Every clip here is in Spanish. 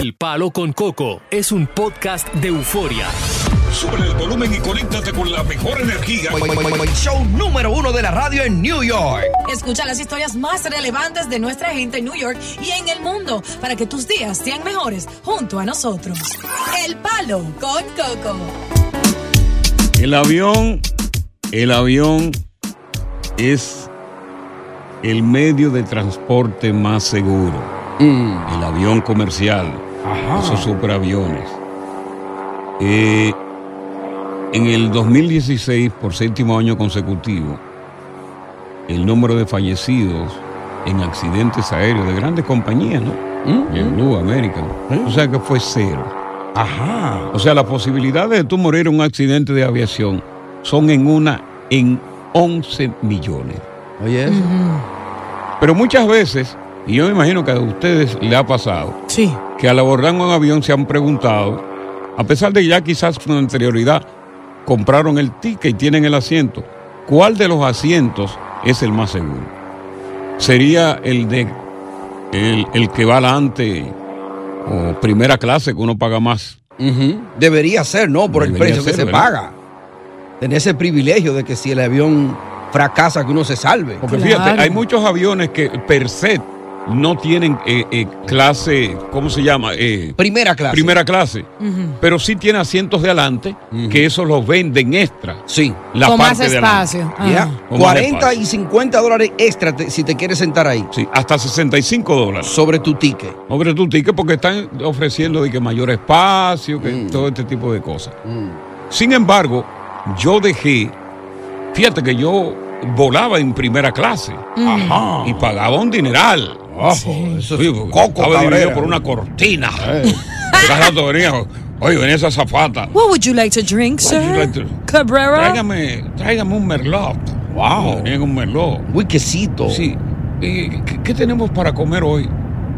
El Palo con Coco es un podcast de euforia. Sube el volumen y conéctate con la mejor energía. Show número uno de la radio en New York. Escucha las historias más relevantes de nuestra gente en New York y en el mundo para que tus días sean mejores junto a nosotros. El Palo con Coco. El avión, el avión es el medio de transporte más seguro. El avión comercial, esos superaviones. Eh, en el 2016, por séptimo año consecutivo, el número de fallecidos en accidentes aéreos de grandes compañías, ¿no? En Blue, American. O sea que fue cero. Ajá. O sea, las posibilidades de tú morir en un accidente de aviación son en una en 11 millones. Oye, eso. Pero muchas veces, y yo me imagino que a ustedes le ha pasado, Sí. Que al abordar un avión se han preguntado, a pesar de ya quizás con anterioridad compraron el ticket y tienen el asiento, ¿cuál de los asientos es el más seguro? ¿Sería el de el, el que va adelante o primera clase que uno paga más? Debería ser, ¿no? Por el precio que se ¿verdad? paga. Tener ese privilegio de que si el avión fracasa, que uno se salve. Porque Claro. fíjate, hay muchos aviones que per se no tienen eh, eh, clase, ¿cómo se llama? Eh, Primera clase. primera clase, pero sí tiene asientos de adelante que esos los venden extra. Sí. La Con más parte de espacio. Con más 40 espacio. y 50 dólares extra te- si te quieres sentar ahí. Sí, hasta 65 dólares. Sobre tu ticket. Sobre tu ticket porque están ofreciendo de que mayor espacio, que todo este tipo de cosas. Sin embargo, yo dejé, fíjate que yo volaba en primera clase Ajá. y pagaba un dineral. Ojo, eso es coco estaba dividido Cabrera. por una cortina. Cada rato venía, oye, venía esa zafata. What would you like to drink, What would you sir? like to- Cabrera. Tráigame, tráigame un merlot. Wow. Venía un merlot. Uy, quesito. Sí. ¿Y ¿Qué, qué tenemos para comer hoy?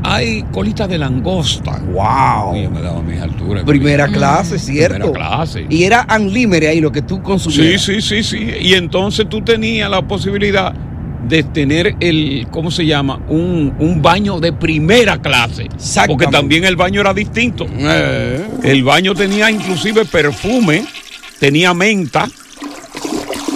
Hay colita de langosta. Wow. Oye, me daba mis alturas. Primera clase, ¿cierto? Primera clase. Y era unlimited ahí lo que tú Sí, consumías. sí, sí, sí. Y entonces tú tenías la posibilidad de tener el, ¿cómo se llama? Un, un baño de primera clase. Porque también el baño era distinto. Eh. El baño tenía inclusive perfume, tenía menta.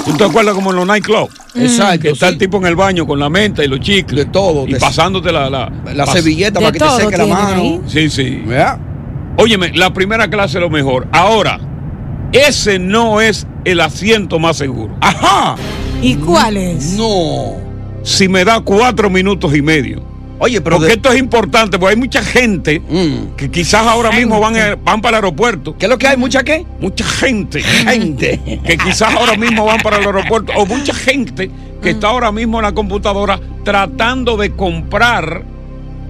¿Tú te acuerdas como en los nightclubs? Exacto. Que está sí. el tipo en el baño con la menta y los chicles. De todo, Y de- pasándote la... La, La pas- servilleta para que te seque la mano. ahí. Sí, sí. ¿Verdad? Óyeme, la primera clase es lo mejor. Ahora, ese no es el asiento más seguro. Ajá. ¿Y cuál es? No. Si me da cuatro minutos y medio. Oye, pero Porque de- esto es importante, porque hay mucha gente Mm. que quizás ahora mismo van, a- van para el aeropuerto. ¿Qué es lo que hay? ¿Mucha qué? Mucha gente Gente. que quizás ahora mismo van para el aeropuerto. O mucha gente que está ahora mismo en la computadora tratando de comprar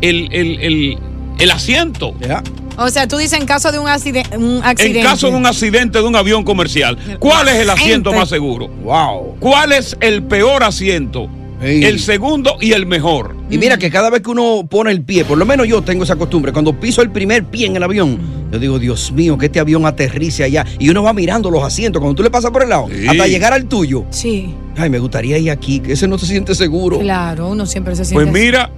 el, el- el- el asiento. O sea, tú dices en caso de un, accide- un accidente. En caso de un accidente de un avión comercial, ¿cuál es el asiento Gente. más seguro? Wow. ¿Cuál es el peor asiento? Ey. El segundo y el mejor. Y mira que cada vez que uno pone el pie, por lo menos yo tengo esa costumbre, cuando piso el primer pie en el avión, yo digo, Dios mío, que este avión aterrice allá. Y uno va mirando los asientos, cuando tú le pasas por el lado, Sí. hasta llegar al tuyo. Sí, Ay, me gustaría ir aquí, que ese no se siente seguro. claro, uno siempre se siente. Pues así. mira,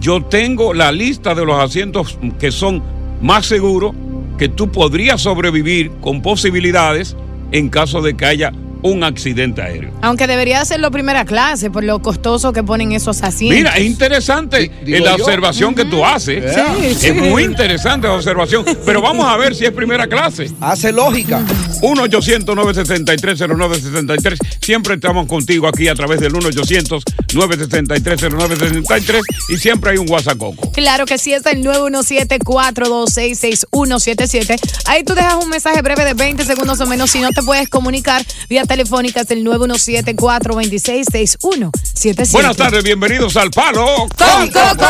yo tengo la lista de los asientos que son más seguros, que tú podrías sobrevivir con posibilidades en caso de que haya un accidente aéreo. Aunque debería hacerlo primera clase por lo costoso que ponen esos asientos. Mira, es interesante la yo. observación que tú haces. Sí. Es muy interesante la observación. Pero vamos a ver si es primera clase. Hace lógica. 1-800-963-0963. Siempre estamos contigo aquí a través del 1-800-963-0963 y siempre hay un WhatsApp Coco. Claro que sí, es el 917-426-6177. Ahí tú dejas un mensaje breve de 20 segundos o menos. Si no te puedes comunicar vía telefónica, es el 917-426-6177. Buenas tardes, bienvenidos al Palo ¡Con Coco!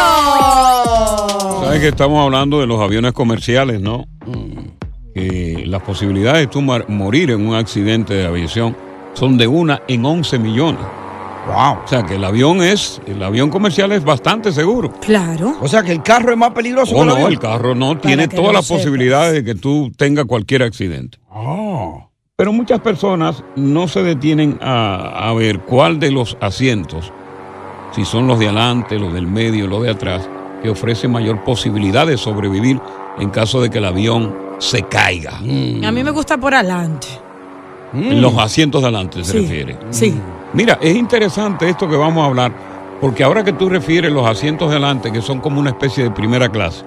Sabes que estamos hablando de los aviones comerciales, ¿no? Que las posibilidades de tú morir en un accidente de aviación son de una en 11 millones. Wow. O sea que el avión es, el avión comercial es bastante seguro. Claro. O sea que el carro es más peligroso que el no, avión. el carro no tiene todas las sepas. posibilidades de que tú tengas cualquier accidente. Ah. Pero muchas personas no se detienen a, a ver cuál de los asientos, si son los de adelante, los del medio, los de atrás, que ofrece mayor posibilidad de sobrevivir en caso de que el avión se caiga. A mí me gusta por adelante. Los asientos de adelante se Sí. refiere. Sí. Mira, es interesante esto que vamos a hablar, porque ahora que tú refieres los asientos de adelante, que son como una especie de primera clase,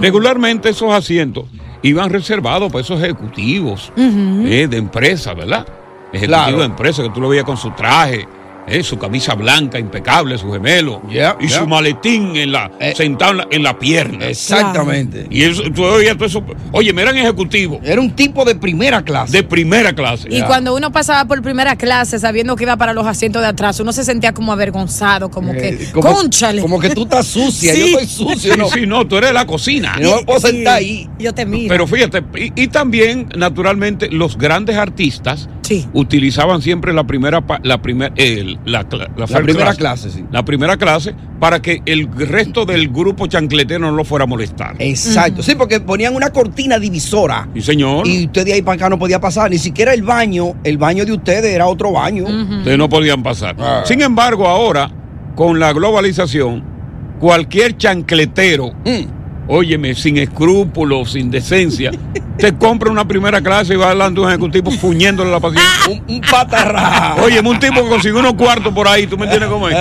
regularmente esos asientos iban reservados para esos ejecutivos eh, de empresa, ¿verdad? Ejecutivo Claro. de empresa, que tú lo veías con su traje, eh, su camisa blanca impecable, su gemelo, Yeah, y yeah. su maletín en la, Eh. sentado en la, en la pierna. Exactamente. Y eso, tú oías todo eso. Oye, me eran ejecutivos Era un tipo de primera clase. de primera clase. Y cuando uno pasaba por primera clase sabiendo que iba para los asientos de atrás, uno se sentía como avergonzado, como que, Eh, como, ¡cónchale! Como que tú estás sucia. Sí. Yo estoy sucio. Sí, ¿no? sí, no, tú eres de la cocina. Y no me puedo sentar ahí. Yo te miro. Pero fíjate, y, y también, naturalmente, los grandes artistas Sí. utilizaban siempre la primera, la primer, la, primera clase, sí. La primera clase, para que el resto del grupo chancletero no lo fuera a molestar. Exacto. Sí, porque ponían una cortina divisora. Sí, señor. Y usted de ahí para acá no podía pasar. Ni siquiera el baño, el baño de ustedes era otro baño. Ustedes no podían pasar. Ah. Sin embargo, ahora, con la globalización, cualquier chancletero, Mm. óyeme, sin escrúpulos, sin decencia, te compra una primera clase y va delante de un ejecutivo fuñéndole la paciencia. Un, un patarra. Oye, un tipo que consiguió unos cuartos por ahí, ¿tú me entiendes cómo es?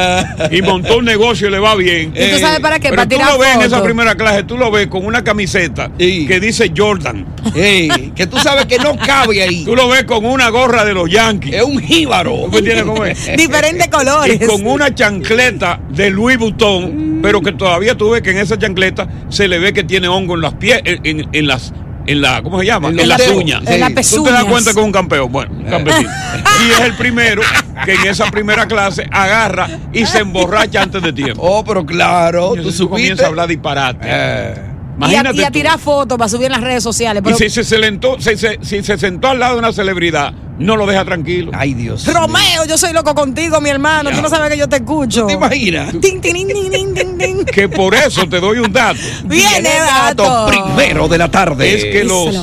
Y montó un negocio y le va bien. ¿Y tú sabes para qué? Pero para tú tirar lo ves en esa primera clase, tú lo ves con una camiseta Sí. que dice Jordan. Que tú sabes que no cabe ahí. Tú lo ves con una gorra de los Yankees. Es un jíbaro. ¿Tú me entiendes cómo es? Diferentes colores. Y con una chancleta de Louis Vuitton, pero que todavía tú ves que en esa chancleta se le ve que tiene hongo en las pies, en, en- en las, en la, ¿cómo se llama? En En, dedos. uñas. En las Tú te das cuenta que es un campeón. Bueno, un campesino. y es el primero que en esa primera clase agarra y se emborracha antes de tiempo. Oh, pero claro. Entonces Tú tú comienzas a hablar disparate. Eh, Y a, Imagínate y a tirar fotos para subir en las redes sociales. Y si se, sentó, si, se- si se sentó al lado de una celebridad, no lo deja tranquilo. Ay, Dios. Romeo, yo soy loco contigo, mi hermano. Tú no sabes que yo te escucho. ¿Te imaginas? Tin, tin, tin. Que por eso te doy un dato. Viene dato dato. primero de la tarde. es que los,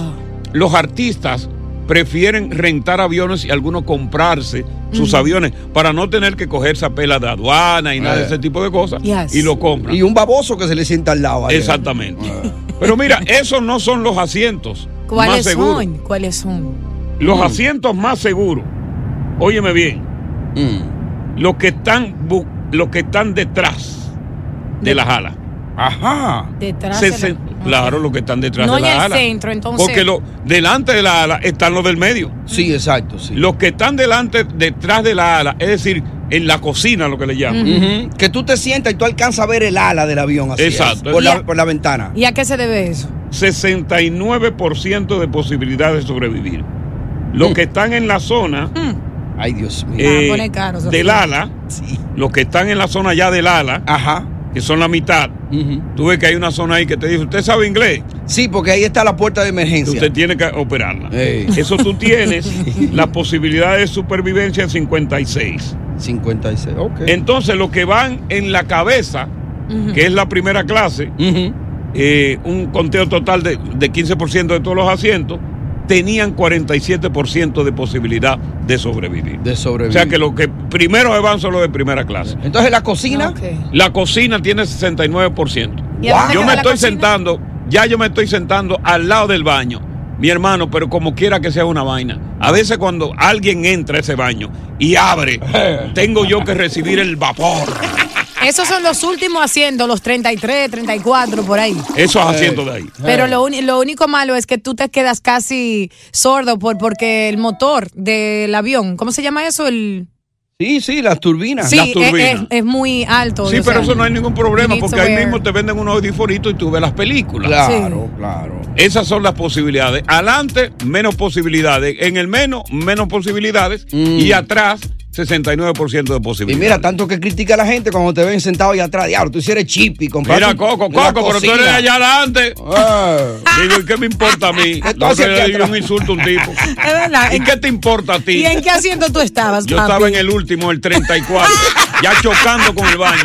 los artistas prefieren rentar aviones y algunos comprarse sus aviones para no tener que cogerse a pela de aduana y nada de Eh. ese tipo de cosas Yes. y lo compran. Y un baboso que se le sienta al lado. ahí. Exactamente. Pero mira, esos no son los asientos más ¿Cuáles seguros. son? ¿Cuáles son? Los Mm. asientos más seguros, óyeme bien, Mm. los que están bu- los que están detrás de las alas. Ajá. Detrás. Se- de la- Claro, los que están detrás No de en las el alas. centro, entonces. Porque lo, delante de la ala están los del medio. Sí, exacto, sí. Los que están delante, detrás de la ala, es decir, en la cocina, lo que le llaman. Que tú te sientas y tú alcanzas a ver el ala del avión así. Exacto. es, por, la, a- por la ventana. ¿Y a qué se debe eso? 69% de posibilidad de sobrevivir. Los Mm. que están en la zona Ay, Dios mío. Ah, eh, pone caro, del ala, Sí. los que están en la zona ya del ala, Ajá. Que son la mitad, Ujú. tú ves que hay una zona ahí que te dice, ¿usted sabe inglés? Sí, porque ahí está la puerta de emergencia. Usted tiene que operarla. Ey. Eso tú tienes la posibilidad de supervivencia en 56. 56. Ok. Entonces, los que van en la cabeza, que es la primera clase, eh, un conteo total de, de 15% de todos los asientos, tenían 47% de posibilidad de sobrevivir. De O sobrevivir. sea que los que primero se van son los de primera clase. Entonces la cocina. La cocina tiene 69%. ¿Y a dónde Yo me estoy cocina? sentando, ya yo me estoy sentando al lado del baño. Mi hermano, pero como quiera que sea una vaina. A veces cuando alguien entra a ese baño y abre, tengo yo que recibir el vapor. Esos son los últimos asientos, los 33, 34, por ahí. Esos asientos de ahí. Pero lo, único malo es que tú te quedas casi sordo por, porque el motor del avión, ¿cómo se llama eso? El, Sí, sí, las turbinas. sí, las es, turbinas. es- es muy alto. Sí, pero sea, eso no hay ningún problema porque ahí mismo te venden unos audifonitos y tú ves las películas. Claro, claro. Esas son las posibilidades. Adelante, menos posibilidades. En el menos, menos posibilidades. Y atrás, 69% de Y posibilidades. mira, tanto que critica a la gente cuando te ven sentado allá atrás. Diablo, tú hicieras chip y compras. Mira, Coco, Coco, pero tú eres allá adelante. Ah. Digo, ¿y qué me importa a mí? ¿Qué tú No haces que aquí le un insulto a un tipo. Es verdad. ¿Y ¿En- qué te importa a ti? ¿Y en qué asiento tú estabas, Yo papi? estaba en el último, el 34, ya chocando con el baño.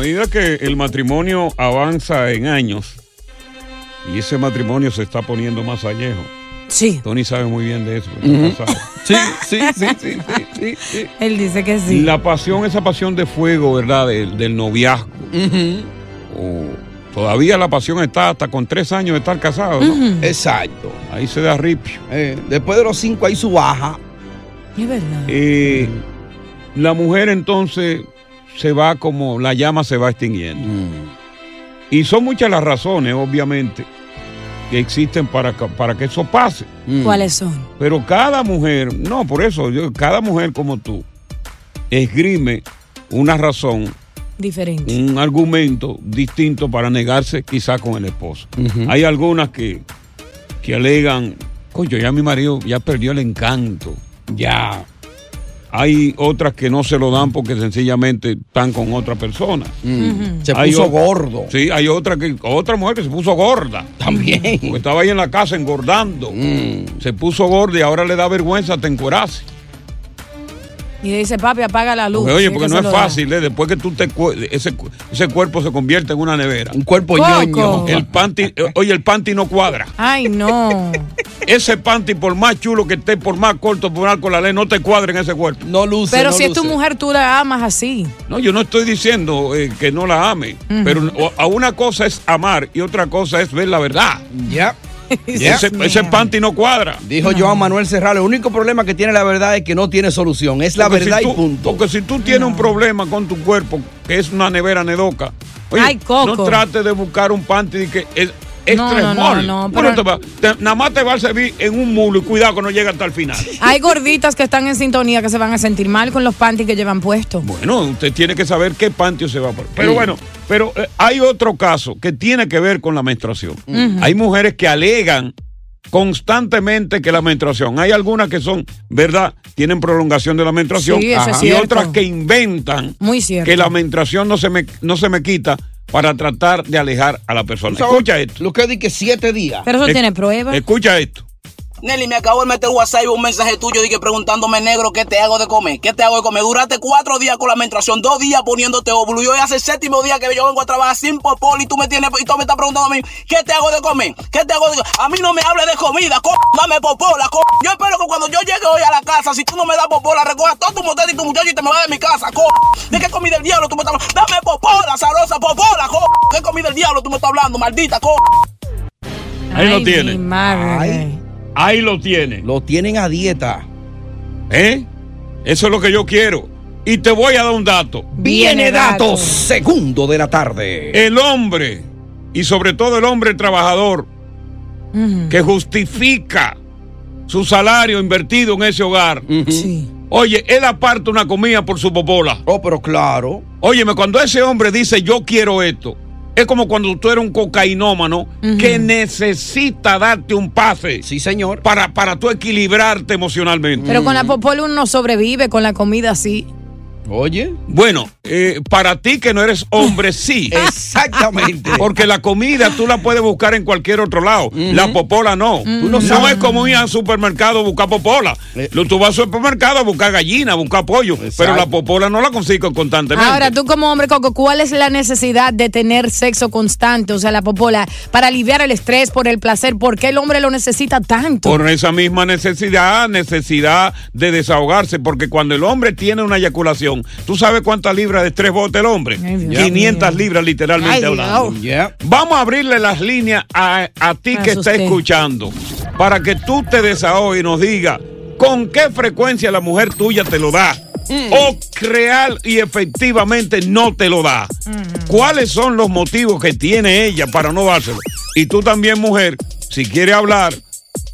A medida que el matrimonio avanza en años y ese matrimonio se está poniendo más añejo, Sí, Tony sabe muy bien de eso. está casado. Sí, sí, sí, sí, sí, sí, él dice que sí. La pasión, esa pasión de fuego, ¿verdad? Del, del noviazgo. O todavía la pasión está hasta con tres años de estar casado, ¿no? Exacto. Ahí se da ripio. Eh, después de los cinco ahí su baja. Es verdad. Eh, la mujer entonces se va como la llama se va extinguiendo. Y son muchas las razones, obviamente, que existen para, que- para que eso pase. ¿Cuáles son? Pero cada mujer, no, por eso, yo, cada mujer como tú, esgrime una razón, Diferente. un argumento distinto para negarse quizá con el esposo. Hay algunas que, que alegan, coño, ya mi marido ya perdió el encanto, ya. Hay otras que no se lo dan porque sencillamente están con otra persona. Se Hay puso gordo. Sí, hay otra que otra mujer que se puso gorda. También. Porque estaba ahí en la casa engordando. Se puso gorda y ahora le da vergüenza te encuerarse. Y dice, papi, apaga la luz. Porque, oye, porque que no es fácil, ¿eh? después que tú te cu- ese, ese cuerpo se convierte en una nevera. Un cuerpo Coco. ñoño. El panty, eh, oye, el panty no cuadra. Ay, no. Ese panty, por más chulo que esté, por más corto, por más con la ley, no te cuadra en ese cuerpo. No luce. Pero no si es tu mujer, tú la amas así. No, yo no estoy diciendo eh, que no la ame, pero a una cosa es amar y otra cosa es ver la verdad. Ya. Ese, ese panty no cuadra. Dijo Joan Manuel Serrano, el único problema que tiene la verdad es que no tiene solución. Es la Porque verdad si tú- y punto. Porque si tú tienes un problema con tu cuerpo, que es una nevera nedoca, oye, Ay, Coco. no trates de buscar un panty que es No, extra no, no, no, Bueno, pero- te va- te- nada más te va a servir en un mulo y cuidado que no llegue hasta el final. Hay gorditas que están en sintonía que se van a sentir mal con los panties que llevan puestos. Bueno, usted tiene que saber qué panty se va a poner. Pero bueno, pero eh, hay otro caso que tiene que ver con la menstruación. Hay mujeres que alegan constantemente que la menstruación, hay algunas que son, ¿verdad? Tienen prolongación de la menstruación Sí, eso es y otras que inventan Muy que la menstruación no se me, no se me quita para tratar de alejar a la persona. Escucha esto. Lo que di que siete días. Pero eso tiene pruebas. Escucha esto. Nelly, me acabo de meter WhatsApp y un mensaje tuyo dije preguntándome, negro, ¿qué te hago de comer? ¿Qué te hago de comer? Duraste cuatro días con la menstruación, dos días poniéndote óvulo. Y hoy hace el séptimo día que yo vengo a trabajar sin popol y tú me tienes, y tú me estás preguntando a mí, ¿qué te hago de comer? ¿Qué te hago de A mí no me hables de comida, co dame popola, co Yo espero que cuando yo llegue hoy a la casa, si tú no me das popola, recoja todo tu motel y tu muchacho y te me vas de mi casa, co ¿De qué comida el diablo tú me estás hablando? Dame popola, sabrosa, popola, co ¿Qué comida el diablo tú me estás hablando, maldita, co Ahí lo Ay, tiene. Ay. Ahí lo tiene. Lo tienen a dieta. ¿Eh? Eso es lo que yo quiero. Y te voy a dar un dato. Viene dato. datos segundo de la tarde. El hombre, y sobre todo el hombre trabajador, que justifica su salario invertido en ese hogar. Sí. Oye, él aparta una comida por su popola. Oh, pero claro. Óyeme, cuando ese hombre dice yo quiero esto, es como cuando tú eres un cocainómano que necesita darte un pase Sí, señor. para, para tú equilibrarte emocionalmente. Pero con la popol uno no sobrevive, con la comida sí. Oye. Bueno, eh, para ti que no eres hombre, sí. Exactamente. Porque la comida tú la puedes buscar en cualquier otro lado. La popola no. Tú no, es como ir al supermercado a buscar popola. Eh. Lo- Tú vas al supermercado a buscar gallina, a buscar pollo. Pero la popola no la consigues constantemente. Ahora, tú como hombre, Coco, ¿cuál es la necesidad de tener sexo constante, o sea, la popola, para aliviar el estrés, por el placer? ¿Por qué el hombre lo necesita tanto? Por esa misma necesidad, necesidad de desahogarse, porque cuando el hombre tiene una eyaculación, ¿tú sabes cuántas libras de estrés bota el hombre? Ay, Dios 500 libras literalmente Ay, hablando. Vamos a abrirle las líneas a, a ti Me que está escuchando, para que tú te desahogues y nos diga con qué frecuencia la mujer tuya te lo da. O real y efectivamente no te lo da. ¿Cuáles son los motivos que tiene ella para no dárselo? Y tú también, mujer, si quieres hablar,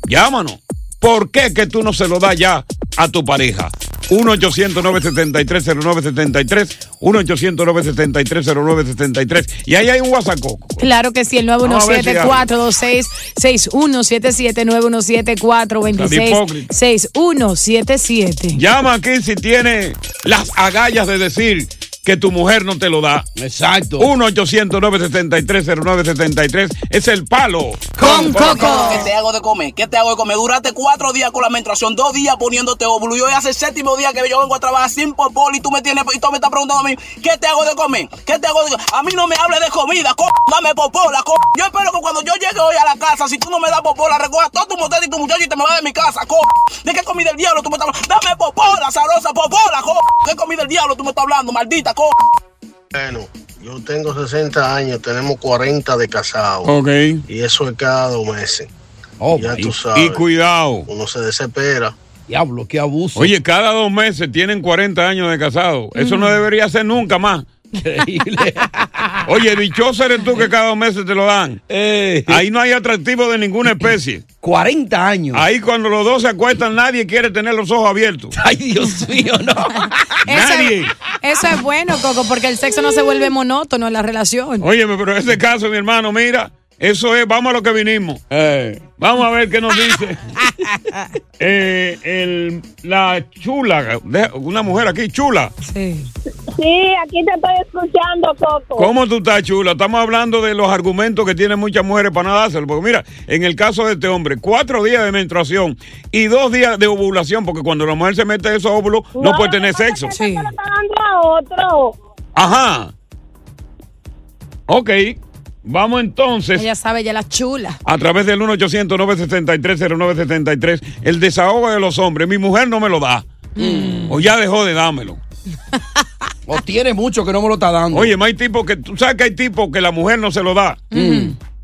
llámanos. ¿Por qué que tú no se lo das ya a tu pareja? 1-800-973-0973, 1-800-973-0973. Y ahí hay un WhatsApp, Coco. Claro que sí, el Vamos a ver si 917-426-6177-974-26. 6177. Llama aquí si tiene las agallas de decir que tu mujer no te lo da. Exacto. 1-800-973-0973 es el palo. Con Coco. ¿Qué te hago de comer? ¿Qué te hago de comer? Duraste cuatro días con la menstruación, dos días poniéndote óvulo. Y hoy hace el séptimo día que yo vengo a trabajar sin popol y tú me tienes y tú me estás preguntando a mí, ¿qué te hago de comer? ¿Qué te hago de A mí no me hables de comida, co dame popola, co Yo espero que cuando yo llegue hoy a la casa, si tú no me das popola, recoja todo tu motel y tu muchacho y te me vas de mi casa, co ¿De qué comida el diablo tú me estás hablando? Dame popola, zarosa, popola, co ¿Qué comida el diablo tú me estás hablando, maldita, co Bueno, yo tengo 60 años, tenemos 40 de casado. Ok. Y eso es cada dos meses. Oh, ya my- tú sabes. Y cuidado. Uno se desespera. Diablo, qué abuso. Oye, cada dos meses tienen 40 años de casado. Eso no debería ser nunca más. Increíble. Oye, dichoso eres tú que cada dos meses te lo dan. Eh, Ahí no hay atractivo de ninguna especie. 40 años. Ahí cuando los dos se acuestan, nadie quiere tener los ojos abiertos. Ay, Dios mío, no. Eso Nadie. es, eso es bueno, Coco, porque el sexo no se vuelve monótono en la relación. Óyeme, pero en este caso, mi hermano, mira, eso es, vamos a lo que vinimos. Eh, Vamos a ver qué nos dice. Eh, el- la chula, una mujer aquí, chula. Sí. Sí, aquí te estoy escuchando, Coco. ¿Cómo tú estás, chula? Estamos hablando de los argumentos que tienen muchas mujeres para no dárselo. Porque mira, en el caso de este hombre, cuatro días de menstruación y dos días de ovulación, porque cuando la mujer se mete esos óvulos, no, puede tener sexo. que se lo está dando a otro. Ajá. Ok. Vamos entonces. Ella sabe, ya la chula. A través del 1-800-973-0973, el desahogo de los hombres. Mi mujer no me lo da. O ya dejó de dármelo. o tiene mucho que no me lo está dando. Oye, hay tipos que, tú sabes que hay tipos que la mujer no se lo da.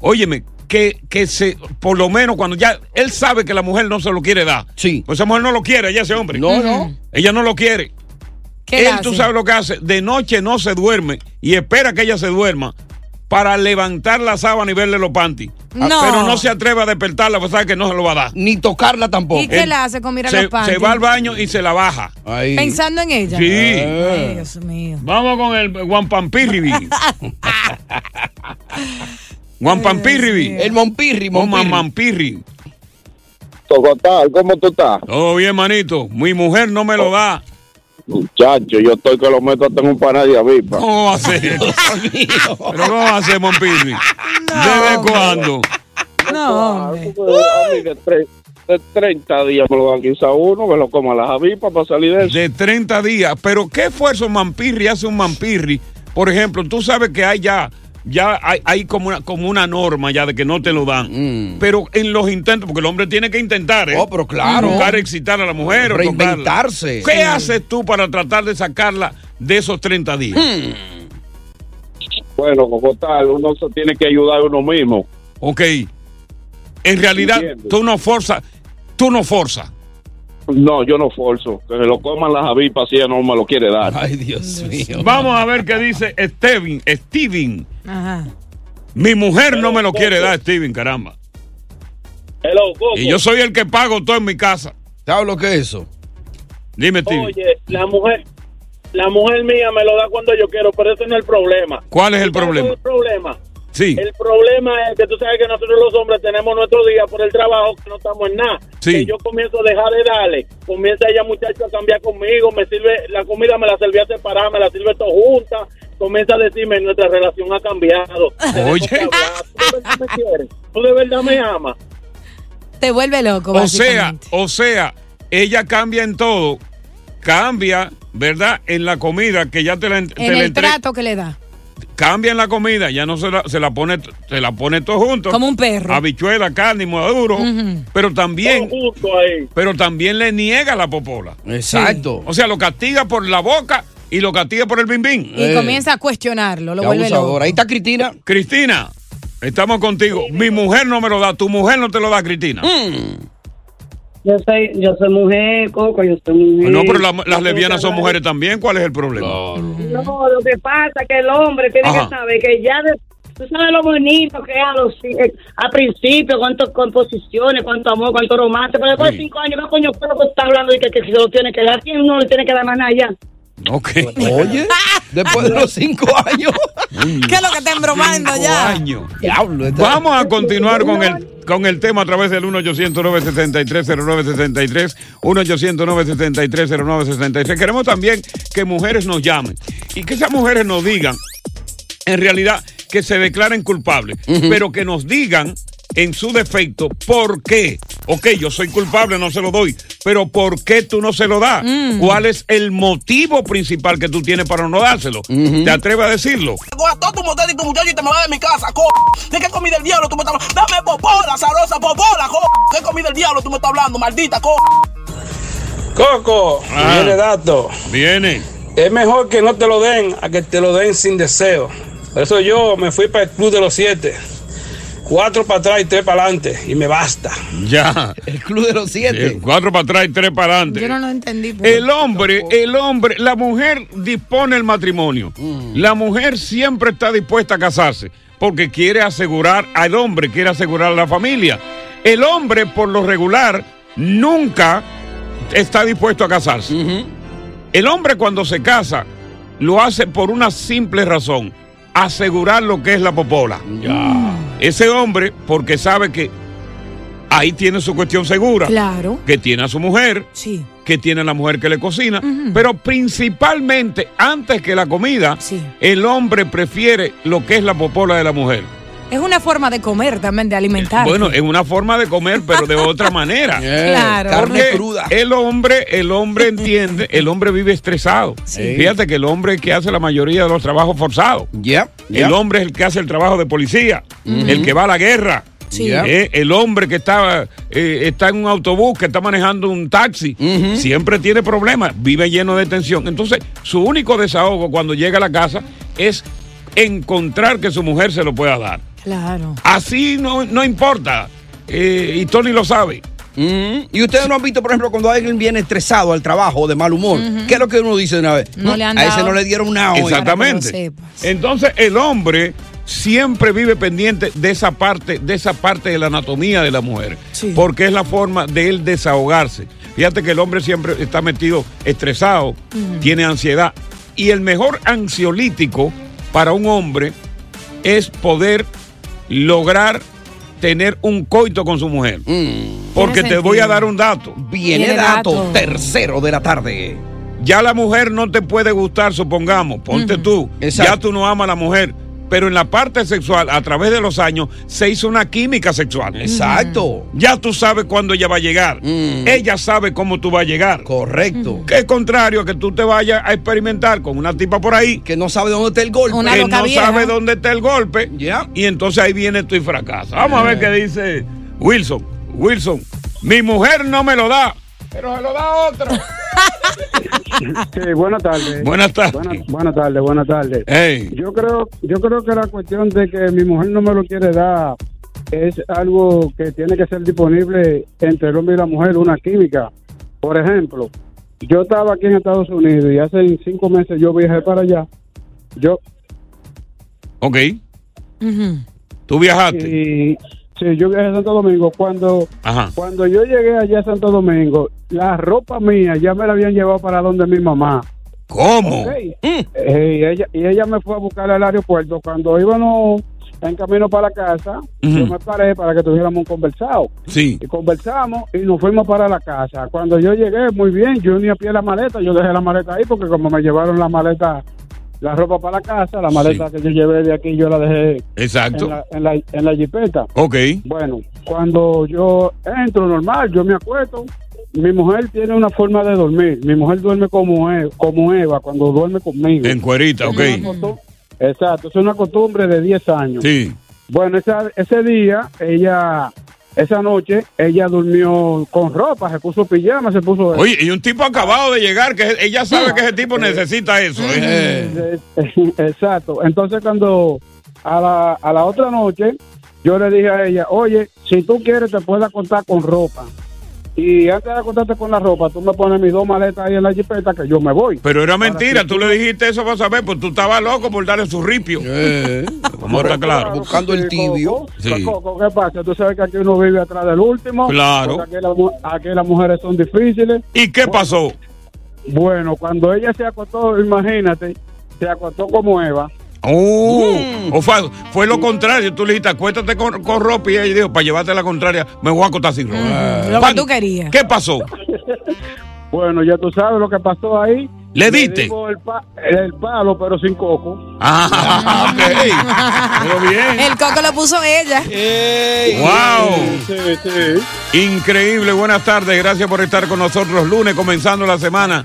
Óyeme, que, que se, por lo menos cuando ya, él sabe que la mujer no se lo quiere dar. Sí. Pues esa mujer no lo quiere, ella ese hombre. No, no. Ella no lo quiere. ¿Qué Él, hace? tú sabes lo que hace, de noche no se duerme y espera que ella se duerma para levantar la sábana y verle los panties. Ah, No. Pero no se atreve a despertarla, pues sabe que no se lo va a dar. Ni tocarla tampoco. ¿Y qué la hace con mirar Se, los panties? se va al baño y se la baja. Ahí. Pensando en ella. Sí. Ay, Dios mío. Vamos con el Guampampirribi. Guampampirribi. El Monpirri, Monpirri. Tocotal, ¿cómo tú estás? Todo bien, manito. Mi mujer no me lo da. Muchacho, yo estoy que lo meto hasta en un panal de avispa. ¿Cómo va a ser? Dios mío. ¿Pero cómo va a ser, Mompirri? ¿Desde cuándo? No, hombre. De, tre- de 30 días me lo dan quizá uno, que lo coma las avispas para salir de eso. De 30 días. ¿Pero qué esfuerzo Mampirri hace un Mampirri? Por ejemplo, tú sabes que hay ya, ya hay, hay como, una, como una norma ya de que no te lo dan. Mm. Pero en los intentos, porque el hombre tiene que intentar, ¿eh? Oh, pero claro. Buscar excitar a la mujer o tocarla. Reinventarse. ¿Qué haces tú para tratar de sacarla de esos 30 días? Mm. Bueno, como tal, uno se tiene que ayudar a uno mismo. Ok. En realidad, Entiendo. tú no forzas. Tú no forzas. No, yo no forzo. Que se lo coman las avispas si ella no me lo quiere dar. Ay, Dios mío. Vamos a ver qué dice Steven. Steven. Ajá. Mi mujer no me lo quiere dar, Steven, caramba. Hello, Coco. Y yo soy el que pago todo en mi casa. ¿Sabes lo que es eso? Dime, Steven. Oye, la mujer, la mujer mía me lo da cuando yo quiero, pero ese no es el problema. ¿Cuál es el ¿Sabes cuál problema? el problema? Sí. El problema es que tú sabes que nosotros los hombres tenemos nuestro día por el trabajo que no estamos en nada. Sí. Que yo comienzo a dejar de darle. Comienza ella, muchacho, a cambiar conmigo. Me sirve, la comida me la servía separada, me la sirve todo junta. Comienza a decirme, nuestra relación ha cambiado. Oye. ¿Tú de verdad me quieres? ¿Tú de verdad me amas? Te vuelve loco, O sea, o sea, ella cambia en todo, cambia, ¿verdad? En la comida que ya te la, en- te en la el entre- trato que le da. cambia en la comida, ya no se la, se la pone, se la pone todo junto. Como un perro. Habichuela, carne, y maduro, pero también, Todo junto ahí. pero también le niega la popola. Exacto. O sea, lo castiga por la boca y lo castiga por el bimbín. Y comienza a cuestionarlo, lo vuelve loco. Ahí está Cristina. Cristina, estamos contigo. Mi mujer no me lo da, tu mujer no te lo da, Cristina. Mm. Yo soy, yo soy mujer, Coco, yo soy mujer. No, pero la- las lesbianas son mujeres también. ¿Cuál es el problema? No, lo que pasa es que el hombre tiene Ajá. que saber que ya de- tú sabes lo bonito que es a los eh, a principio, cuántas composiciones, cuánto amor, cuánto romance, pero después de cinco años, ¿qué coño que está hablando de que, que se lo tiene que dar? ¿Quién no le tiene que dar más nada ya? Ok. Oye, después de los cinco años. ¿Qué es lo que está embromando Cinco ya? años. Diablo. esta- Vamos a continuar con el, con el tema a través del 1-800-973-0973, 1-800-973-0973. Queremos también que mujeres nos llamen y que esas mujeres nos digan, en realidad, que se declaren culpables, pero que nos digan en su defecto por qué. Ok, yo soy culpable, no se lo doy, pero ¿por qué tú no se lo das? ¿Cuál es el motivo principal que tú tienes para no dárselo? ¿Te atreves a decirlo? Todo tu motel y tu muchacho y te me vas de mi casa, co. ¿De qué comida el diablo tú me estás hablando? Dame popola, zarosa, popola, co. ¿Qué comida el diablo tú me estás hablando, maldita, co? Coco, Ah. viene dato. Viene. Es mejor que no te lo den a que te lo den sin deseo. Por eso yo me fui para el club de los siete. Cuatro para atrás y tres para adelante. Y me basta. Ya. El club de los siete. Eh, cuatro para atrás y tres para adelante. Yo no lo entendí. pero- El hombre, el hombre, la mujer dispone el matrimonio. La mujer siempre está dispuesta a casarse porque quiere asegurar al hombre, quiere asegurar a la familia. El hombre, por lo regular, nunca está dispuesto a casarse. El hombre cuando se casa lo hace por una simple razón, asegurar lo que es la popola. Ese hombre, porque sabe que ahí tiene su cuestión segura, Claro. que tiene a su mujer, Sí. que tiene la mujer que le cocina, pero principalmente antes que la comida, Sí. el hombre prefiere lo que es la popola de la mujer. Es una forma de comer también, de alimentar. Bueno, es una forma de comer, pero de otra manera. Claro. Carne Porque cruda. el hombre, el hombre entiende, el hombre vive estresado. Sí. Fíjate que el hombre es el que hace la mayoría de los trabajos forzados. Ya. ya. El hombre es el que hace el trabajo de policía, el que va a la guerra. Sí. Eh, el hombre que está, eh, está en un autobús, que está manejando un taxi, siempre tiene problemas, vive lleno de tensión. Entonces, su único desahogo cuando llega a la casa es encontrar que su mujer se lo pueda dar. Claro. Así no, no importa. Eh, y Tony lo sabe. Mm, Y ustedes no han visto, por ejemplo, cuando alguien viene estresado al trabajo o de mal humor, ¿qué es lo que uno dice de una vez? No le han a ese no le dieron nada hoy. Exactamente. Entonces, el hombre siempre vive pendiente de esa parte, de esa parte de la anatomía de la mujer. Sí. Porque es la forma de él desahogarse. Fíjate que el hombre siempre está metido estresado, tiene ansiedad. Y el mejor ansiolítico para un hombre es poder lograr tener un coito con su mujer. Mm. Porque te voy a dar un dato. Viene dato, dato. tercero de la tarde. Ya la mujer no te puede gustar, supongamos, ponte tú. Exacto. Ya tú no amas a la mujer. Pero en la parte sexual, a través de los años, se hizo una química sexual. Exacto. Ya tú sabes cuándo ella va a llegar. Mm. Ella sabe cómo tú vas a llegar. Correcto. Que es contrario a que tú te vayas a experimentar con una tipa por ahí Que no sabe dónde está el golpe. Una que loca no vieja. sabe dónde está el golpe. Ya. Y entonces ahí viene tú y fracasas. Vamos a ver qué dice Wilson. Wilson, mi mujer no me lo da, pero se lo da otro. Sí, buenas tardes. Buenas tardes. Buenas, buenas tardes, buenas tardes. Ey. Yo creo, yo creo que la cuestión de que mi mujer no me lo quiere dar es algo que tiene que ser disponible entre el hombre y la mujer, una química. Por ejemplo, yo estaba aquí en Estados Unidos y hace cinco meses yo viajé para allá. Yo, Ok, Ujú. tú viajaste. y sí, yo viajé a Santo Domingo. Cuando, Ajá. cuando yo llegué allá a Santo Domingo, la ropa mía ya me la habían llevado para donde mi mamá. ¿Cómo? Ok. Eh, y, ella, y ella me fue a buscar al aeropuerto. Cuando íbamos en camino para la casa, yo me paré para que tuviéramos un conversado. Sí. Y conversamos y nos fuimos para la casa. Cuando yo llegué, muy bien, yo ni a pie la maleta, yo dejé la maleta ahí porque como me llevaron la maleta, la ropa para la casa, la maleta que yo llevé de aquí yo la dejé Exacto. en la, en la, en la jipeta. Ok. Bueno, cuando yo entro normal, yo me acuesto. Mi mujer tiene una forma de dormir. Mi mujer duerme como, E- como Eva cuando duerme conmigo. En cuerita, ok. Exacto, es una costumbre de 10 años. Sí. Bueno, esa- ese día, ella, esa noche, ella durmió con ropa, se puso pijama, se puso... Oye, y un tipo acabado de llegar, que ella sabe que ese tipo necesita eso. ¿eh? Eh, Exacto. Entonces cuando a la, a la otra noche yo le dije a ella, oye, si tú quieres te puedes acostar con ropa. Y antes de acostarte con la ropa, tú me pones mis dos maletas ahí en la jipeta que yo me voy. Pero era mentira, tú le dijiste eso para saber, pues tú estabas loco por darle su ripio. Vamos a estar claro. Buscando el tibio. Sí. Coco, ¿qué pasa? Tú sabes que aquí uno vive atrás del último. Claro. la aquí las mujeres son difíciles. ¿Y qué pasó? Bueno, cuando ella se acostó, imagínate, se acostó como Eva. Oh, Mm. o fue, fue lo contrario. Tú le dijiste, acuéstate con, con ropa y ella dijo, para llevarte la contraria, me voy a acostar sin ropa. Lo que tú querías. ¿Qué pasó? Bueno, ya tú sabes lo que pasó ahí. ¿Le diste? El, pa- el palo, pero sin coco. Ah, ok. Pero bien. El coco lo puso ella. ¡Wow! Sí, sí. Increíble, buenas tardes, gracias por estar con nosotros lunes comenzando la semana.